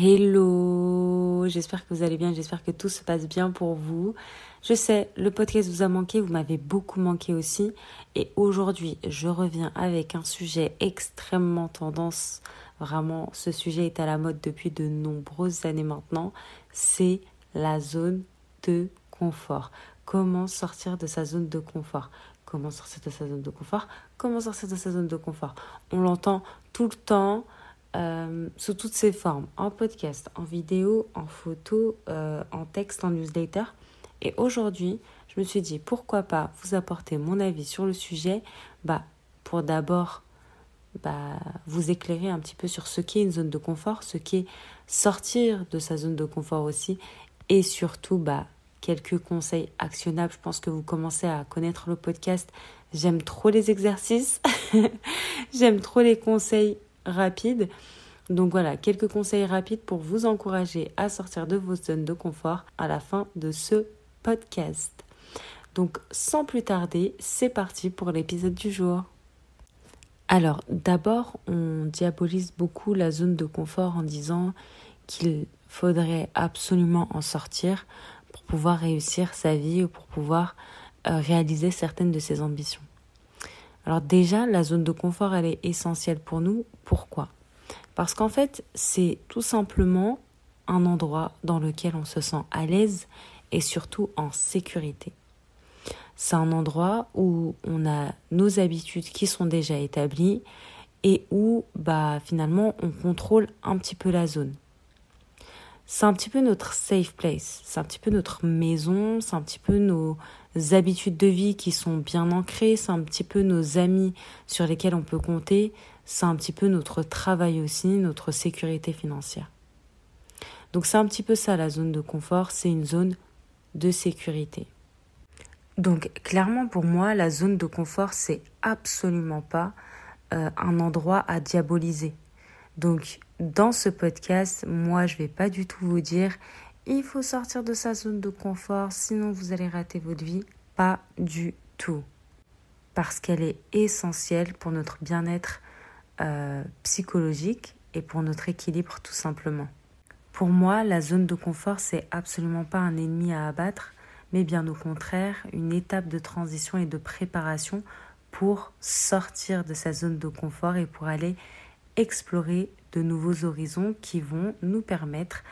Hello, j'espère que vous allez bien, j'espère que tout se passe bien pour vous. Je sais, le podcast vous a manqué, vous m'avez beaucoup manqué aussi. Et aujourd'hui, je reviens avec un sujet extrêmement tendance. Vraiment, ce sujet est à la mode depuis de nombreuses années maintenant. C'est la zone de confort. Comment sortir de sa zone de confort? Comment sortir de sa zone de confort? Comment sortir de sa zone de confort? On l'entend tout le temps. Euh, sous toutes ses formes, en podcast, en vidéo, en photo, euh, en texte, en newsletter. Et aujourd'hui, je me suis dit pourquoi pas vous apporter mon avis sur le sujet, bah, pour d'abord bah, vous éclairer un petit peu sur ce qu'est une zone de confort, ce qu'est sortir de sa zone de confort aussi, et surtout bah, quelques conseils actionnables. Je pense que vous commencez à connaître le podcast. J'aime trop les exercices, j'aime trop les conseils rapide. Donc voilà, quelques conseils rapides pour vous encourager à sortir de vos zones de confort à la fin de ce podcast. Donc sans plus tarder, c'est parti pour l'épisode du jour. Alors d'abord, on diabolise beaucoup la zone de confort en disant qu'il faudrait absolument en sortir pour pouvoir réussir sa vie ou pour pouvoir euh, réaliser certaines de ses ambitions. Alors déjà, la zone de confort, elle est essentielle pour nous. Pourquoi? Parce qu'en fait, c'est tout simplement un endroit dans lequel on se sent à l'aise et surtout en sécurité. C'est un endroit où on a nos habitudes qui sont déjà établies et où bah finalement on contrôle un petit peu la zone. C'est un petit peu notre safe place, c'est un petit peu notre maison, c'est un petit peu nos habitudes de vie qui sont bien ancrées, c'est un petit peu nos amis sur lesquels on peut compter, c'est un petit peu notre travail aussi, notre sécurité financière. Donc c'est un petit peu ça la zone de confort, c'est une zone de sécurité. Donc clairement pour moi, la zone de confort, c'est absolument pas euh, un endroit à diaboliser. Donc dans ce podcast, moi je vais pas du tout vous dire il faut sortir de sa zone de confort, sinon vous allez rater votre vie. Pas du tout. Parce qu'elle est essentielle pour notre bien-être euh, psychologique et pour notre équilibre tout simplement. Pour moi, la zone de confort, c'est absolument pas un ennemi à abattre, mais bien au contraire, une étape de transition et de préparation pour sortir de sa zone de confort et pour aller explorer de nouveaux horizons qui vont nous permettre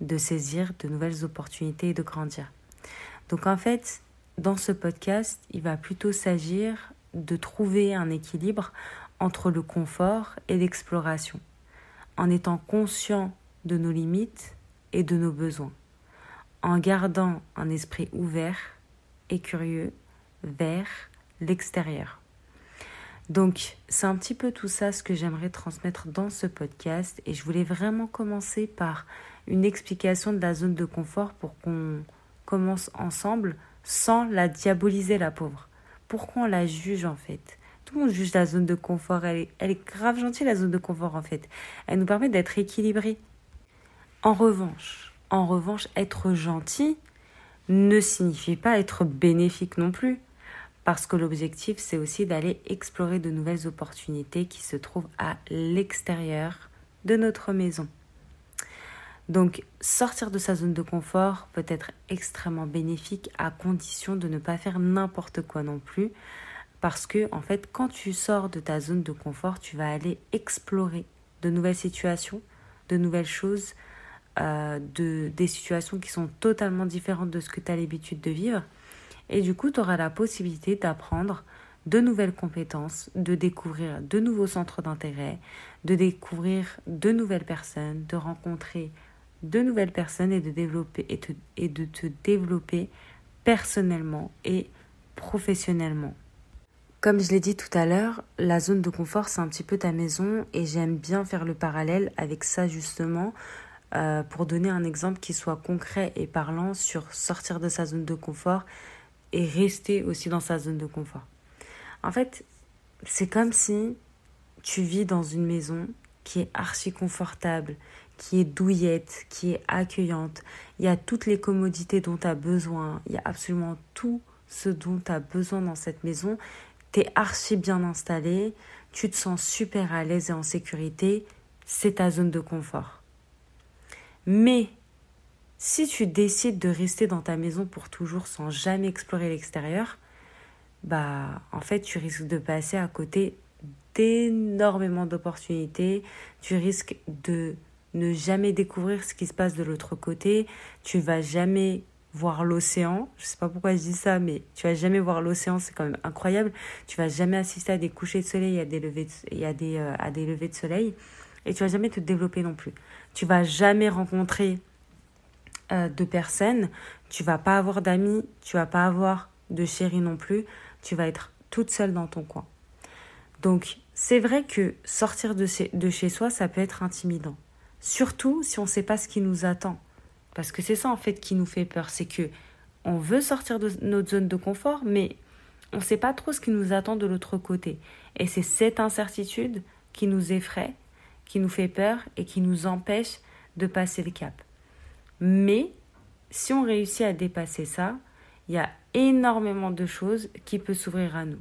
de saisir de nouvelles opportunités et de grandir. Donc en fait, dans ce podcast, il va plutôt s'agir de trouver un équilibre entre le confort et l'exploration, en étant conscient de nos limites et de nos besoins, en gardant un esprit ouvert et curieux vers l'extérieur. Donc, c'est un petit peu tout ça ce que j'aimerais transmettre dans ce podcast et je voulais vraiment commencer par une explication de la zone de confort pour qu'on commence ensemble sans la diaboliser, la pauvre. Pourquoi on la juge en fait? Tout le monde juge la zone de confort. Elle est, grave gentille, la zone de confort en fait. Elle nous permet d'être équilibrés. En revanche, en revanche, être gentil ne signifie pas être bénéfique non plus. Parce que l'objectif, c'est aussi d'aller explorer de nouvelles opportunités qui se trouvent à l'extérieur de notre maison. Donc sortir de sa zone de confort peut être extrêmement bénéfique à condition de ne pas faire n'importe quoi non plus. Parce que en fait, quand tu sors de ta zone de confort, tu vas aller explorer de nouvelles situations, de nouvelles choses, euh, de, des situations qui sont totalement différentes de ce que tu as l'habitude de vivre. Et du coup, tu auras la possibilité d'apprendre de nouvelles compétences, de découvrir de nouveaux centres d'intérêt, de découvrir de nouvelles personnes, de rencontrer de nouvelles personnes et de, développer, et, et de te développer personnellement et professionnellement. Comme je l'ai dit tout à l'heure, la zone de confort, c'est un petit peu ta maison et j'aime bien faire le parallèle avec ça justement euh, pour donner un exemple qui soit concret et parlant sur sortir de sa zone de confort et rester aussi dans sa zone de confort. En fait, c'est comme si tu vis dans une maison qui est archi confortable, qui est douillette, qui est accueillante. Il y a toutes les commodités dont tu as besoin. Il y a absolument tout ce dont tu as besoin dans cette maison. Tu es archi bien installé. Tu te sens super à l'aise et en sécurité. C'est ta zone de confort. Mais si tu décides de rester dans ta maison pour toujours sans jamais explorer l'extérieur, bah en fait tu risques de passer à côté d'énormément d'opportunités, tu risques de ne jamais découvrir ce qui se passe de l'autre côté, tu vas jamais voir l'océan. Je sais pas pourquoi je dis ça, mais tu vas jamais voir l'océan, c'est quand même incroyable. Tu vas jamais assister à des couchers de soleil, à des levées de, a des, euh, à des levées de soleil, et tu vas jamais te développer non plus. Tu vas jamais rencontrer euh, de personnes, tu vas pas avoir d'amis, tu vas pas avoir de chéri non plus, tu vas être toute seule dans ton coin. Donc c'est vrai que sortir de chez soi, ça peut être intimidant. Surtout si on ne sait pas ce qui nous attend. Parce que c'est ça en fait qui nous fait peur, c'est que on veut sortir de notre zone de confort, mais on ne sait pas trop ce qui nous attend de l'autre côté. Et c'est cette incertitude qui nous effraie, qui nous fait peur et qui nous empêche de passer le cap. Mais si on réussit à dépasser ça, il y a énormément de choses qui peuvent s'ouvrir à nous.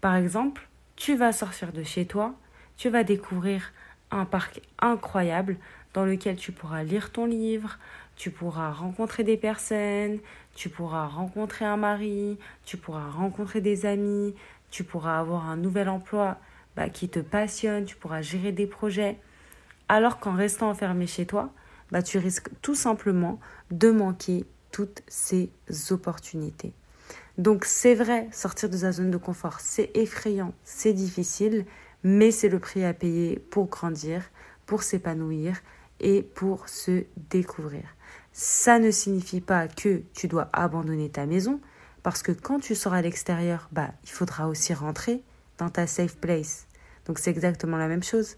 Par exemple, tu vas sortir de chez toi, tu vas découvrir un parc incroyable dans lequel tu pourras lire ton livre, tu pourras rencontrer des personnes, tu pourras rencontrer un mari, tu pourras rencontrer des amis, tu pourras avoir un nouvel emploi bah, qui te passionne, tu pourras gérer des projets. Alors qu'en restant enfermé chez toi, bah, tu risques tout simplement de manquer toutes ces opportunités. Donc c'est vrai, sortir de sa zone de confort, c'est effrayant, c'est difficile, mais c'est le prix à payer pour grandir, pour s'épanouir et pour se découvrir. Ça ne signifie pas que tu dois abandonner ta maison, parce que quand tu sors à l'extérieur, bah, il faudra aussi rentrer dans ta safe place. Donc c'est exactement la même chose.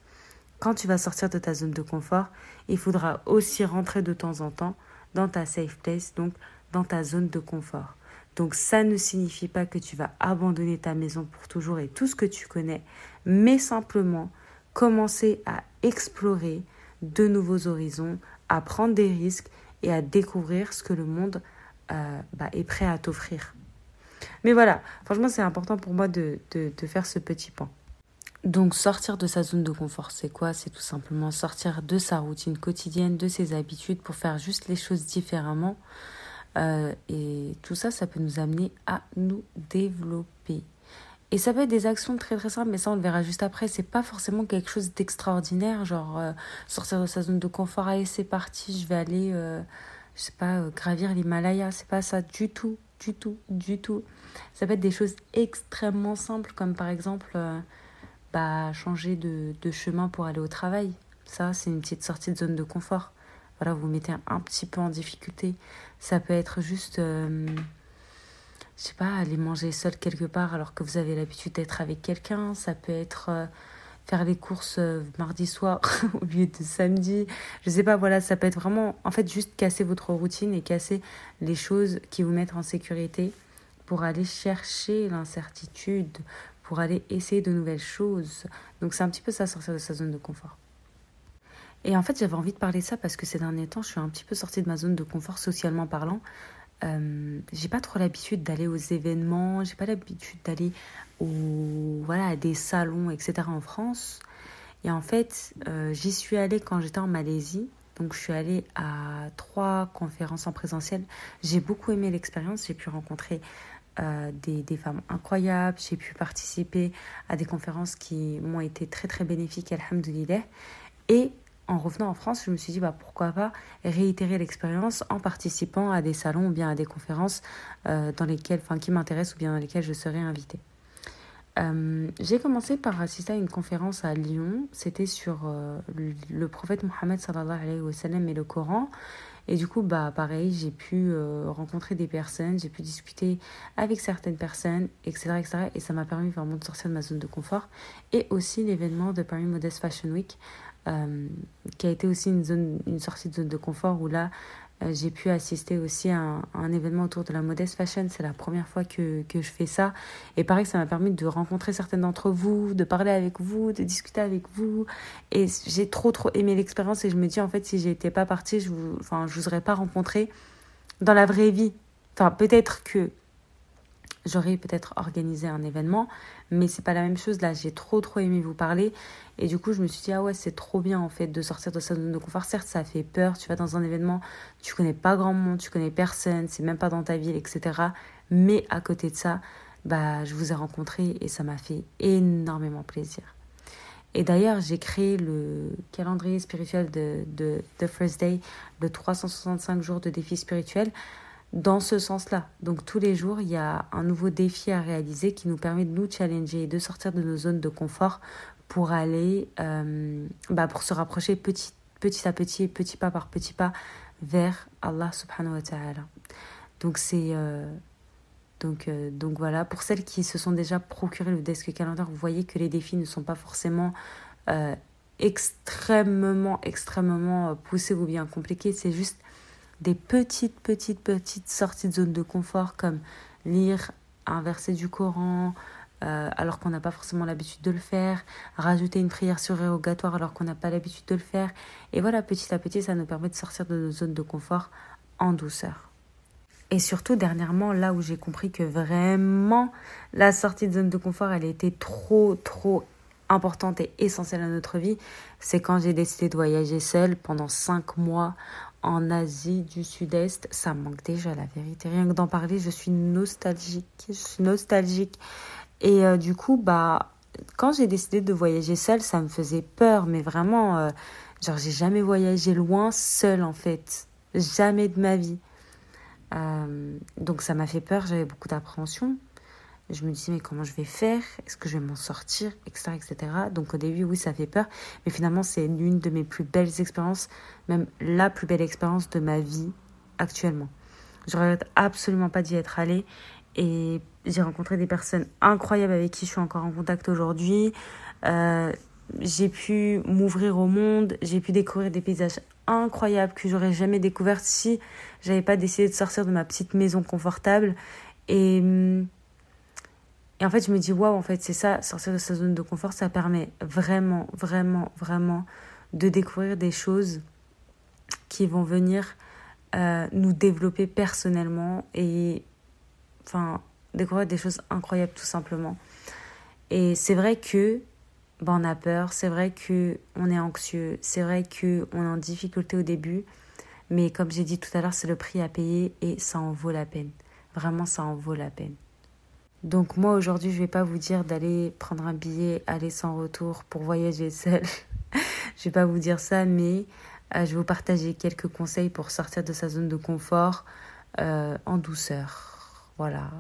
Quand tu vas sortir de ta zone de confort, il faudra aussi rentrer de temps en temps dans ta safe place, donc dans ta zone de confort. Donc ça ne signifie pas que tu vas abandonner ta maison pour toujours et tout ce que tu connais, mais simplement commencer à explorer de nouveaux horizons, à prendre des risques et à découvrir ce que le monde euh, bah, est prêt à t'offrir. Mais voilà, franchement, c'est important pour moi de, de, faire ce petit point. Donc, sortir de sa zone de confort, c'est quoi? C'est tout simplement sortir de sa routine quotidienne, de ses habitudes pour faire juste les choses différemment. Euh, et tout ça, ça peut nous amener à nous développer. Et ça peut être des actions très très simples, mais ça on le verra juste après. C'est pas forcément quelque chose d'extraordinaire, genre euh, sortir de sa zone de confort, allez c'est parti, je vais aller, euh, je sais pas, euh, gravir l'Himalaya. C'est pas ça du tout, du tout, du tout. Ça peut être des choses extrêmement simples, comme par exemple bah, changer de, de chemin pour aller au travail. Ça, c'est une petite sortie de zone de confort. Voilà, vous, vous mettez un, petit peu en difficulté. Ça peut être juste je sais pas, aller manger seul quelque part alors que vous avez l'habitude d'être avec quelqu'un. Ça peut être euh, faire les courses euh, mardi soir au lieu de samedi. Je sais pas, voilà, ça peut être vraiment, en fait, juste casser votre routine et casser les choses qui vous mettent en sécurité pour aller chercher l'incertitude, pour aller essayer de nouvelles choses. Donc c'est un petit peu ça, sortir de sa zone de confort. Et en fait, j'avais envie de parler de ça parce que ces derniers temps, je suis un petit peu sortie de ma zone de confort socialement parlant. Euh, j'ai pas trop l'habitude d'aller aux événements, j'ai pas l'habitude d'aller au, voilà, à des salons, etc. en France. Et en fait, euh, j'y suis allée quand j'étais en Malaisie. Donc, je suis allée à trois conférences en présentiel. J'ai beaucoup aimé l'expérience. J'ai pu rencontrer euh, des, des, femmes incroyables. J'ai pu participer à des conférences qui m'ont été très, très bénéfiques, alhamdoulilah. Et en revenant en France, je me suis dit bah, pourquoi pas réitérer l'expérience en participant à des salons ou bien à des conférences euh, dans lesquelles, enfin, qui m'intéressent ou bien dans lesquelles je serai invitée. Euh, j'ai commencé par assister à une conférence à Lyon. C'était sur euh, le, prophète Mohammed et le Coran. Et du coup, bah, pareil, j'ai pu rencontrer des personnes, j'ai pu discuter avec certaines personnes, etc. etc. et ça m'a permis vraiment de sortir de ma zone de confort. Et aussi l'événement de Paris Modest Fashion Week, euh, qui a été aussi une, zone, une sortie de zone de confort où là, euh, j'ai pu assister aussi à un, événement autour de la modest fashion. C'est la première fois que, que, je fais ça. Et pareil, ça m'a permis de rencontrer certaines d'entre vous, de parler avec vous, de discuter avec vous. Et j'ai trop, trop aimé l'expérience. Et je me dis, en fait, si j'étais pas partie, je vous, enfin, je vous aurais pas rencontré dans la vraie vie. Enfin, peut-être que j'aurais peut-être organisé un événement, mais c'est pas la même chose. Là, j'ai trop trop aimé vous parler et du coup, je me suis dit ah ouais, c'est trop bien en fait de sortir de sa zone de confort. Certes, ça fait peur. Tu vas dans un événement, tu connais pas grand monde, tu connais personne, c'est même pas dans ta ville, etc. Mais à côté de ça, bah, je vous ai rencontré et ça m'a fait énormément plaisir. Et d'ailleurs, j'ai créé le calendrier spirituel de, de The First Day, le 365 jours de défi spirituel, dans ce sens-là. Donc tous les jours, il y a un nouveau défi à réaliser qui nous permet de nous challenger et de sortir de nos zones de confort pour aller, euh, bah pour se rapprocher petit, petit à petit, petit pas par petit pas vers Allah subhanahu wa ta'ala. Donc c'est... Euh, donc, euh, donc voilà, pour celles qui se sont déjà procuré le desk calendar, vous voyez que les défis ne sont pas forcément extrêmement, extrêmement poussés ou bien compliqués. C'est juste des petites, petites, petites sorties de zone de confort comme lire un verset du Coran alors qu'on n'a pas forcément l'habitude de le faire, rajouter une prière surrogatoire alors qu'on n'a pas l'habitude de le faire. Et voilà, petit à petit, ça nous permet de sortir de nos zones de confort en douceur. Et surtout, dernièrement, là où j'ai compris que vraiment la sortie de zone de confort, elle était trop, trop importante et essentielle à notre vie, c'est quand j'ai décidé de voyager seule pendant cinq mois en Asie du Sud-Est. Ça manque déjà, la vérité. Rien que d'en parler, je suis nostalgique. Je suis nostalgique. Et euh, du coup, bah, quand j'ai décidé de voyager seule, ça me faisait peur, mais vraiment, euh, genre, j'ai jamais voyagé loin seule en fait. Jamais de ma vie. Euh, donc ça m'a fait peur, j'avais beaucoup d'appréhension. Je me disais, mais comment je vais faire? Est-ce que je vais m'en sortir? Etc., etc. Donc au début, oui, ça fait peur. Mais finalement, c'est l'une de mes plus belles expériences, même la plus belle expérience de ma vie actuellement. Je regrette absolument pas d'y être allée. Et j'ai rencontré des personnes incroyables avec qui je suis encore en contact aujourd'hui. Euh, j'ai pu m'ouvrir au monde, j'ai pu découvrir des paysages incroyables que j'aurais jamais découvert si j'avais pas décidé de sortir de ma petite maison confortable. Et, et en fait, je me dis, waouh, en fait, c'est ça, sortir de sa zone de confort, ça permet vraiment, vraiment, vraiment de découvrir des choses qui vont venir euh, nous développer personnellement et enfin découvrir des choses incroyables tout simplement. Et c'est vrai que ben, on a peur, c'est vrai que on est anxieux, c'est vrai que on est en difficulté au début, mais comme j'ai dit tout à l'heure, c'est le prix à payer et ça en vaut la peine. Vraiment, ça en vaut la peine. Donc moi aujourd'hui, je vais pas vous dire d'aller prendre un billet aller sans retour pour voyager seul. je vais pas vous dire ça, mais euh, je vais vous partager quelques conseils pour sortir de sa zone de confort euh, en douceur. Voilà,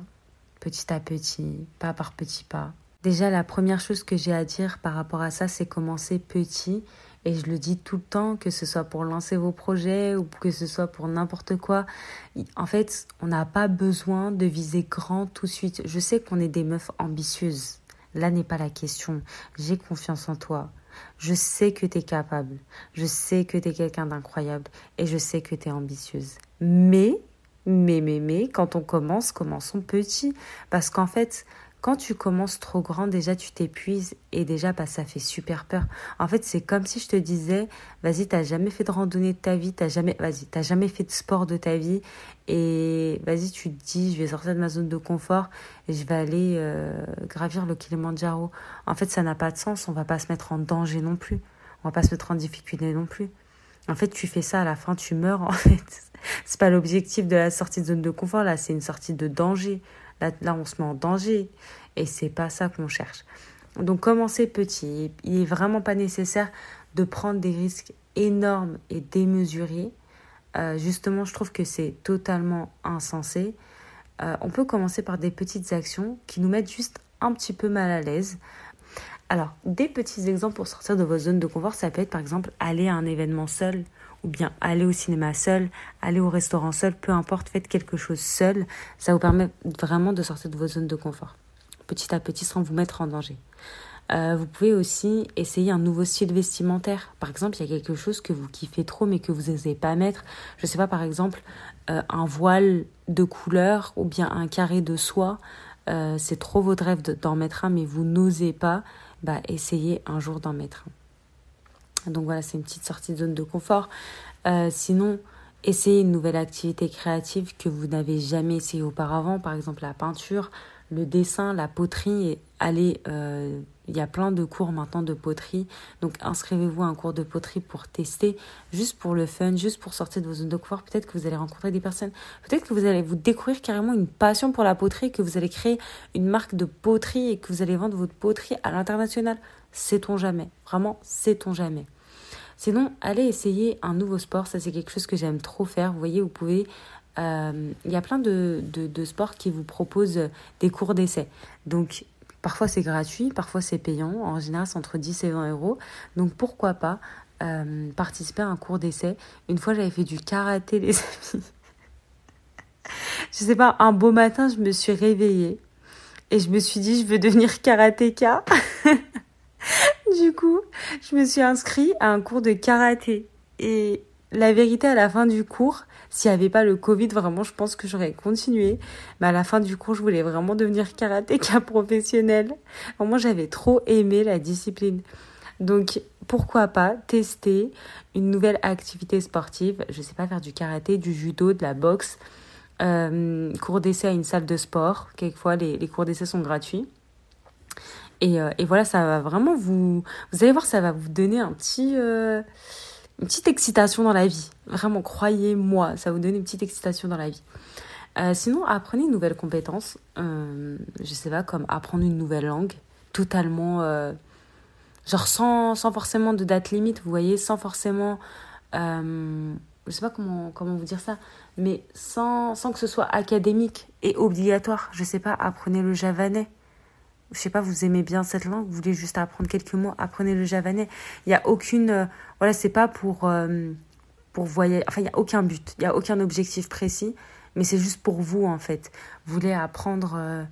petit à petit, pas par petit pas. Déjà, la première chose que j'ai à dire par rapport à ça, c'est commencer petit. Et je le dis tout le temps, que ce soit pour lancer vos projets ou que ce soit pour n'importe quoi. En fait, on n'a pas besoin de viser grand tout de suite. Je sais qu'on est des meufs ambitieuses. Là n'est pas la question. J'ai confiance en toi. Je sais que tu es capable. Je sais que tu es quelqu'un d'incroyable. Et je sais que tu es ambitieuse. Mais, mais, mais, mais, quand on commence, commençons petit. Parce qu'en fait, quand tu commences trop grand, déjà tu t'épuises et déjà bah, ça fait super peur. En fait, c'est comme si je te disais, vas-y, t'as jamais fait de randonnée de ta vie, t'as jamais, vas-y, t'as jamais fait de sport de ta vie et vas-y, tu te dis, je vais sortir de ma zone de confort et je vais aller euh, gravir le Kilimanjaro. En fait, ça n'a pas de sens. On va pas se mettre en danger non plus. On va pas se mettre en difficulté non plus. En fait, tu fais ça à la fin, tu meurs. En fait, c'est pas l'objectif de la sortie de zone de confort. Là, c'est une sortie de danger. Là, on se met en danger et c'est pas ça qu'on cherche. Donc, commencez petit. Il n'est vraiment pas nécessaire de prendre des risques énormes et démesurés. Euh, justement, je trouve que c'est totalement insensé. Euh, on peut commencer par des petites actions qui nous mettent juste un petit peu mal à l'aise. Alors, des petits exemples pour sortir de vos zones de confort, ça peut être par exemple aller à un événement seul ou bien aller au cinéma seul, aller au restaurant seul, peu importe, faites quelque chose seul. Ça vous permet vraiment de sortir de vos zones de confort, petit à petit, sans vous mettre en danger. Euh, vous pouvez aussi essayer un nouveau style vestimentaire. Par exemple, il y a quelque chose que vous kiffez trop mais que vous n'osez pas mettre. Je ne sais pas, par exemple, euh, un voile de couleur ou bien un carré de soie. Euh, c'est trop votre rêve d'en mettre un mais vous n'osez pas. Bah, essayez un jour d'en mettre un. Donc voilà, c'est une petite sortie de zone de confort. Euh, sinon, Essayez une nouvelle activité créative que vous n'avez jamais essayé auparavant, par exemple la peinture, le dessin, la poterie. Et allez, euh, il y a plein de cours maintenant de poterie. Donc inscrivez-vous à un cours de poterie pour tester, juste pour le fun, juste pour sortir de vos zones de confort. Peut-être que vous allez rencontrer des personnes. Peut-être que vous allez vous découvrir carrément une passion pour la poterie, que vous allez créer une marque de poterie et que vous allez vendre votre poterie à l'international. Sait-on jamais. Vraiment, sait-on jamais. Sinon, allez essayer un nouveau sport. Ça, c'est quelque chose que j'aime trop faire. Vous voyez, vous pouvez. Euh, il y a plein de, de, sports qui vous proposent des cours d'essai. Donc, parfois c'est gratuit, parfois c'est payant. En général, c'est entre 10 et 20 euros. Donc, pourquoi pas euh, participer à un cours d'essai? Une fois, j'avais fait du karaté, les amis. je sais pas, un beau matin, je me suis réveillée et je me suis dit, je veux devenir karatéka. du coup, je me suis inscrite à un cours de karaté. Et la vérité, à la fin du cours, s'il n'y avait pas le Covid, vraiment, je pense que j'aurais continué. Mais à la fin du cours, je voulais vraiment devenir karatéka professionnel. Vraiment, j'avais trop aimé la discipline. Donc, pourquoi pas tester une nouvelle activité sportive? Je sais pas, faire du karaté, du judo, de la boxe, euh, cours d'essai à une salle de sport. Quelquefois, les, les cours d'essai sont gratuits. Et, euh, et, voilà, ça va vraiment vous... Vous allez voir, ça va vous donner un petit... Euh, une petite excitation dans la vie. Vraiment, croyez-moi, ça vous donner une petite excitation dans la vie. Euh, sinon, apprenez une nouvelle compétence. Euh, je sais pas, comme apprendre une nouvelle langue. Totalement... Euh, genre sans, sans forcément de date limite, vous voyez, sans forcément... Euh, je sais pas comment, comment vous dire ça, mais sans, sans que ce soit académique et obligatoire. Je sais pas, apprenez le javanais je sais pas, vous aimez bien cette langue, vous voulez juste apprendre quelques mots, apprenez le javanais. Il n'y a aucune, euh, voilà, c'est pas pour, euh, pour voyager, enfin, il n'y a aucun but, il n'y a aucun objectif précis, mais c'est juste pour vous, en fait. Vous voulez apprendre, euh,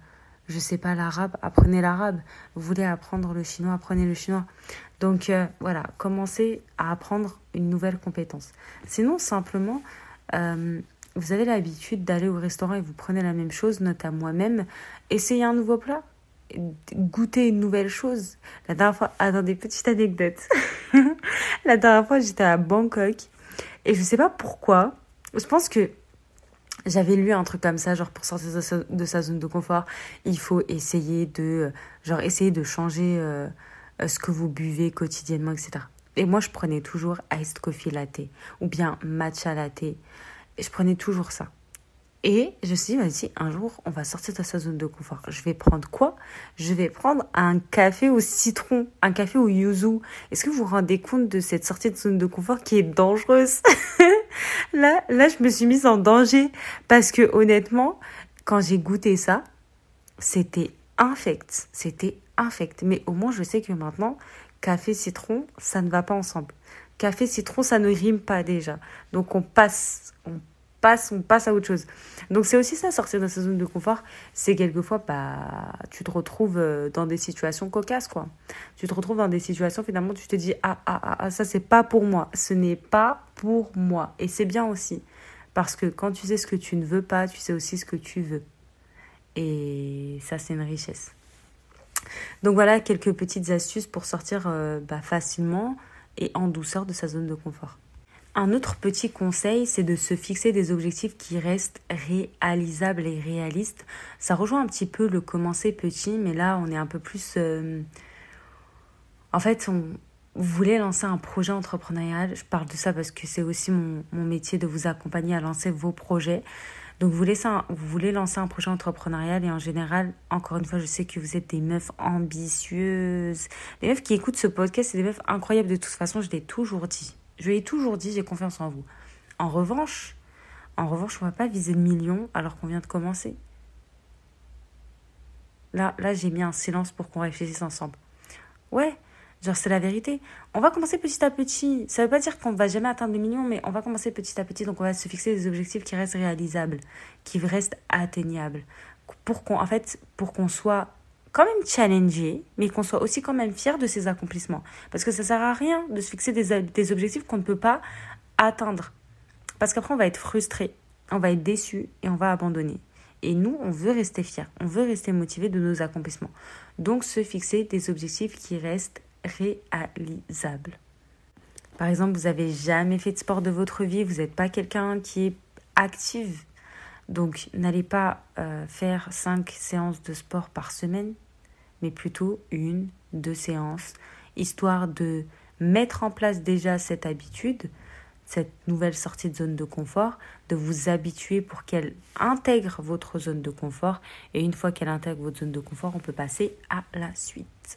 je sais pas, l'arabe, apprenez l'arabe. Vous voulez apprendre le chinois, apprenez le chinois. Donc, voilà, commencez à apprendre une nouvelle compétence. Sinon, simplement, vous avez l'habitude d'aller au restaurant et vous prenez la même chose, note à moi-même, essayez un nouveau plat goûter une nouvelle chose. La dernière fois, attendez, petite anecdote. la dernière fois, j'étais à Bangkok et je sais pas pourquoi. Je pense que j'avais lu un truc comme ça, genre pour sortir de sa, zone de confort, il faut essayer de, genre essayer de changer euh, ce que vous buvez quotidiennement, etc. Et moi, je prenais toujours iced coffee latte ou bien matcha latte. Et je prenais toujours ça. Et je me suis dit, un jour, on va sortir de sa zone de confort. Je vais prendre quoi? Je vais prendre un café au citron, un café au yuzu. Est-ce que vous vous rendez compte de cette sortie de zone de confort qui est dangereuse? Là, là, je me suis mise en danger parce que honnêtement, quand j'ai goûté ça, c'était infect. C'était infect. Mais au moins, je sais que maintenant, café citron, ça ne va pas ensemble. Café citron, ça ne rime pas déjà. Donc on passe, passe, on passe à autre chose. Donc c'est aussi ça, sortir de sa zone de confort, c'est quelquefois, bah, tu te retrouves euh, dans des situations cocasses, quoi. Tu te retrouves dans des situations, finalement, tu te dis, ah, ah, ah, ah ça c'est pas pour moi, ce n'est pas pour moi. Et c'est bien aussi, parce que quand tu sais ce que tu ne veux pas, tu sais aussi ce que tu veux. Et ça, c'est une richesse. Donc voilà quelques petites astuces pour sortir euh, bah, facilement et en douceur de sa zone de confort. Un autre petit conseil, c'est de se fixer des objectifs qui restent réalisables et réalistes. Ça rejoint un petit peu le commencer petit, mais là, on est un peu plus... Euh, en fait, on... voulez lancer un projet entrepreneurial. Je parle de ça parce que c'est aussi mon, métier de vous accompagner à lancer vos projets. Donc, vous voulez, vous voulez lancer un projet entrepreneurial et en général, encore une fois, je sais que vous êtes des meufs ambitieuses. Les meufs qui écoutent ce podcast, c'est des meufs incroyables de toute façon, je l'ai toujours dit. Je lui ai toujours dit, j'ai confiance en vous. En revanche, en revanche, on va pas viser le million alors qu'on vient de commencer. Là, là j'ai mis un silence pour qu'on réfléchisse ensemble. Ouais, genre c'est la vérité. On va commencer petit à petit. Ça veut pas dire qu'on va jamais atteindre le million, mais on va commencer petit à petit. Donc on va se fixer des objectifs qui restent réalisables, qui restent atteignables, pour qu'on, en fait, pour qu'on soit quand même challenger, mais qu'on soit aussi quand même fier de ses accomplissements. Parce que ça sert à rien de se fixer des, objectifs qu'on ne peut pas atteindre. Parce qu'après, on va être frustré, on va être déçu et on va abandonner. Et nous, on veut rester fier, on veut rester motivé de nos accomplissements. Donc, se fixer des objectifs qui restent réalisables. Par exemple, vous n'avez jamais fait de sport de votre vie, vous n'êtes pas quelqu'un qui est active. Donc, n'allez pas euh, faire cinq séances de sport par semaine, mais plutôt une, deux séances, histoire de mettre en place déjà cette habitude, cette nouvelle sortie de zone de confort, de vous habituer pour qu'elle intègre votre zone de confort. Et une fois qu'elle intègre votre zone de confort, on peut passer à la suite.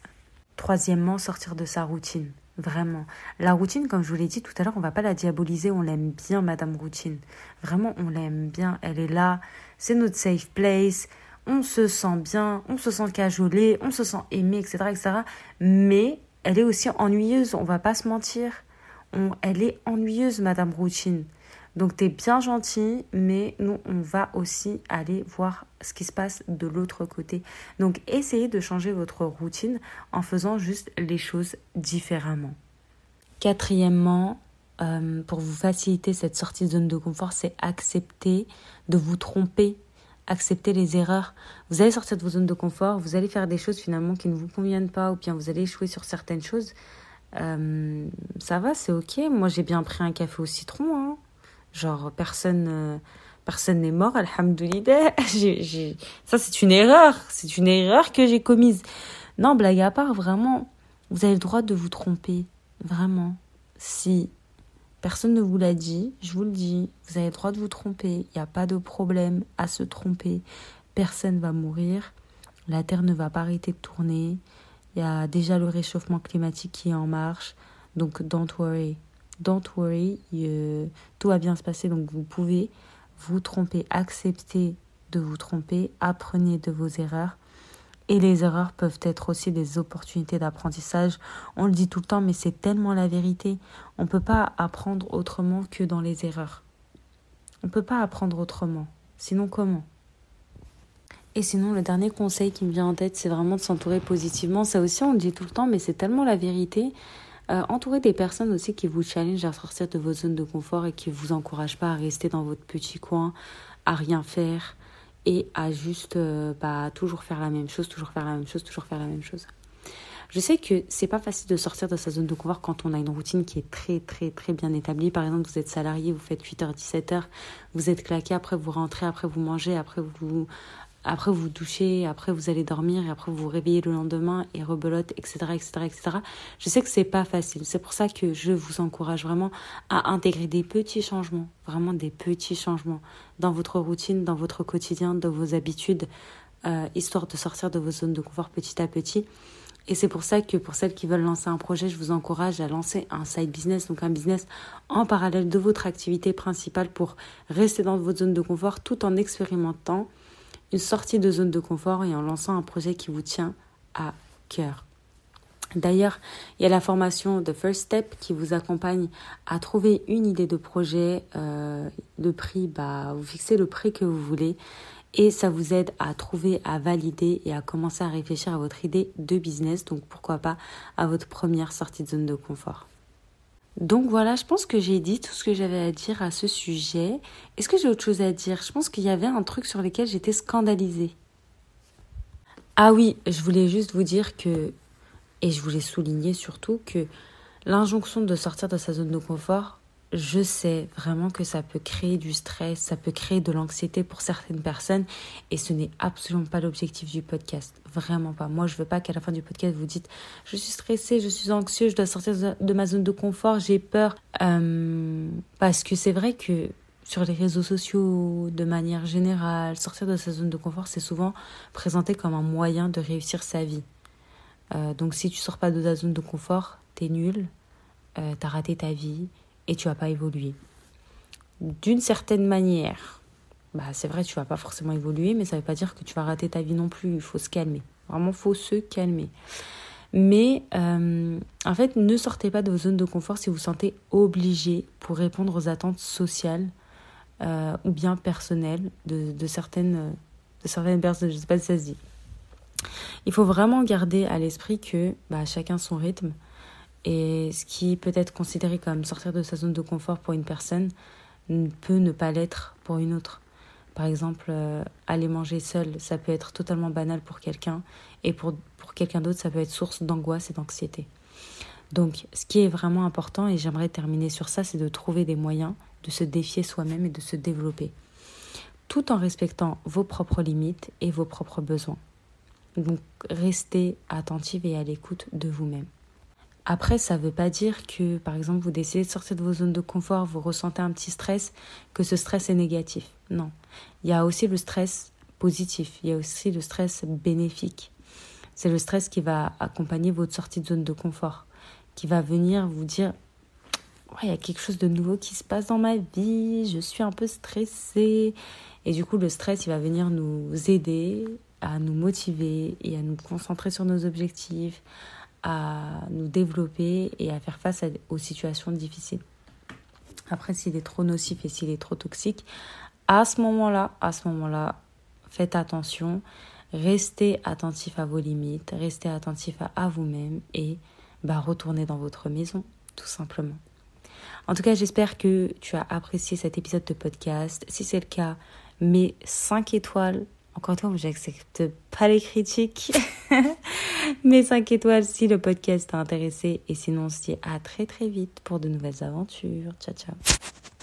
Troisièmement, sortir de sa routine. Vraiment. La routine, comme je vous l'ai dit tout à l'heure, on va pas la diaboliser, on l'aime bien, Madame Routine. Vraiment, on l'aime bien, elle est là, c'est notre safe place, on se sent bien, on se sent cajolé, on se sent aimé, etc., etc. Mais elle est aussi ennuyeuse, on va pas se mentir. On, elle est ennuyeuse, Madame Routine. Donc tu es bien gentil, mais nous, on va aussi aller voir ce qui se passe de l'autre côté. Donc essayez de changer votre routine en faisant juste les choses différemment. Quatrièmement, euh, pour vous faciliter cette sortie de zone de confort, c'est accepter de vous tromper, accepter les erreurs. Vous allez sortir de vos zones de confort, vous allez faire des choses finalement qui ne vous conviennent pas, ou bien vous allez échouer sur certaines choses. Euh, ça va, c'est ok. Moi, j'ai bien pris un café au citron. Hein. Genre, personne euh, personne n'est mort, alhamdoulilah. Ça, c'est une erreur. C'est une erreur que j'ai commise. Non, blague à part, vraiment, vous avez le droit de vous tromper. Vraiment. Si personne ne vous l'a dit, je vous le dis, vous avez le droit de vous tromper. Il n'y a pas de problème à se tromper. Personne va mourir. La Terre ne va pas arrêter de tourner. Il y a déjà le réchauffement climatique qui est en marche. Donc, don't worry. Don't worry, tout va bien se passer. Donc vous pouvez vous tromper, accepter de vous tromper, apprenez de vos erreurs. Et les erreurs peuvent être aussi des opportunités d'apprentissage. On le dit tout le temps, mais c'est tellement la vérité. On ne peut pas apprendre autrement que dans les erreurs. On ne peut pas apprendre autrement. Sinon comment? Et sinon, le dernier conseil qui me vient en tête, c'est vraiment de s'entourer positivement. Ça aussi, on le dit tout le temps, mais c'est tellement la vérité. Euh, entourez des personnes aussi qui vous challengent à sortir de votre zone de confort et qui vous encouragent pas à rester dans votre petit coin, à rien faire et à juste euh, bah, toujours faire la même chose, toujours faire la même chose, toujours faire la même chose. Je sais que c'est pas facile de sortir de sa zone de confort quand on a une routine qui est très très très bien établie. Par exemple, vous êtes salarié, vous faites 8h 17h, vous êtes claqué, après vous rentrez, après vous mangez, après vous après, vous douchez, après, vous allez dormir, et après, vous vous réveillez le lendemain et rebelote, etc., etc., etc. Je sais que c'est pas facile. C'est pour ça que je vous encourage vraiment à intégrer des petits changements, vraiment des petits changements dans votre routine, dans votre quotidien, dans vos habitudes, euh, histoire de sortir de vos zones de confort petit à petit. Et c'est pour ça que pour celles qui veulent lancer un projet, je vous encourage à lancer un side business, donc un business en parallèle de votre activité principale pour rester dans votre zone de confort tout en expérimentant une sortie de zone de confort et en lançant un projet qui vous tient à cœur. D'ailleurs, il y a la formation The First Step qui vous accompagne à trouver une idée de projet. Euh, le prix, bah, vous fixez le prix que vous voulez et ça vous aide à trouver, à valider et à commencer à réfléchir à votre idée de business. Donc pourquoi pas à votre première sortie de zone de confort. Donc voilà, je pense que j'ai dit tout ce que j'avais à dire à ce sujet. Est-ce que j'ai autre chose à dire? Je pense qu'il y avait un truc sur lequel j'étais scandalisée. Ah oui, je voulais juste vous dire que, et je voulais souligner surtout que l'injonction de sortir de sa zone de confort, je sais vraiment que ça peut créer du stress, ça peut créer de l'anxiété pour certaines personnes et ce n'est absolument pas l'objectif du podcast. Vraiment pas. Moi, je veux pas qu'à la fin du podcast vous dites je suis stressée, je suis anxieuse, je dois sortir de ma zone de confort, j'ai peur. Euh, parce que c'est vrai que sur les réseaux sociaux, de manière générale, sortir de sa zone de confort, c'est souvent présenté comme un moyen de réussir sa vie. Euh, donc si tu sors pas de ta zone de confort, t'es nul, euh, t'as raté ta vie et tu vas pas évoluer. D'une certaine manière, bah c'est vrai, tu vas pas forcément évoluer, mais ça veut pas dire que tu vas rater ta vie non plus. Il faut se calmer. Vraiment, faut se calmer. Mais euh, en fait, ne sortez pas de vos zones de confort si vous vous sentez obligé pour répondre aux attentes sociales euh, ou bien personnelles de, certaines, de certaines personnes. Je ne sais pas si ça se dit. Il faut vraiment garder à l'esprit que bah, chacun son rythme. Et ce qui peut être considéré comme sortir de sa zone de confort pour une personne peut ne pas l'être pour une autre. Par exemple, euh, aller manger seul, ça peut être totalement banal pour quelqu'un et pour, pour quelqu'un d'autre, ça peut être source d'angoisse et d'anxiété. Donc, ce qui est vraiment important, et j'aimerais terminer sur ça, c'est de trouver des moyens de se défier soi-même et de se développer, tout en respectant vos propres limites et vos propres besoins. Donc, restez attentive et à l'écoute de vous-même. Après, ça ne veut pas dire que, par exemple, vous décidez de sortir de vos zones de confort, vous ressentez un petit stress, que ce stress est négatif. Non. Il y a aussi le stress positif, il y a aussi le stress bénéfique. C'est le stress qui va accompagner votre sortie de zone de confort, qui va venir vous dire ouais, il y a quelque chose de nouveau qui se passe dans ma vie, je suis un peu stressée. Et du coup, le stress, il va venir nous aider à nous motiver et à nous concentrer sur nos objectifs, à nous développer et à faire face aux situations difficiles. Après, s'il est trop nocif et s'il est trop toxique, à ce moment-là, à ce moment-là, faites attention, restez attentif à vos limites, restez attentif à, vous-même et bah, retournez dans votre maison, tout simplement. En tout cas, j'espère que tu as apprécié cet épisode de podcast. Si c'est le cas, mets 5 étoiles encore fois, j'accepte pas les critiques. Mais 5 étoiles si le podcast t'a intéressé. Et sinon, on se dit à très très vite pour de nouvelles aventures. Ciao, ciao.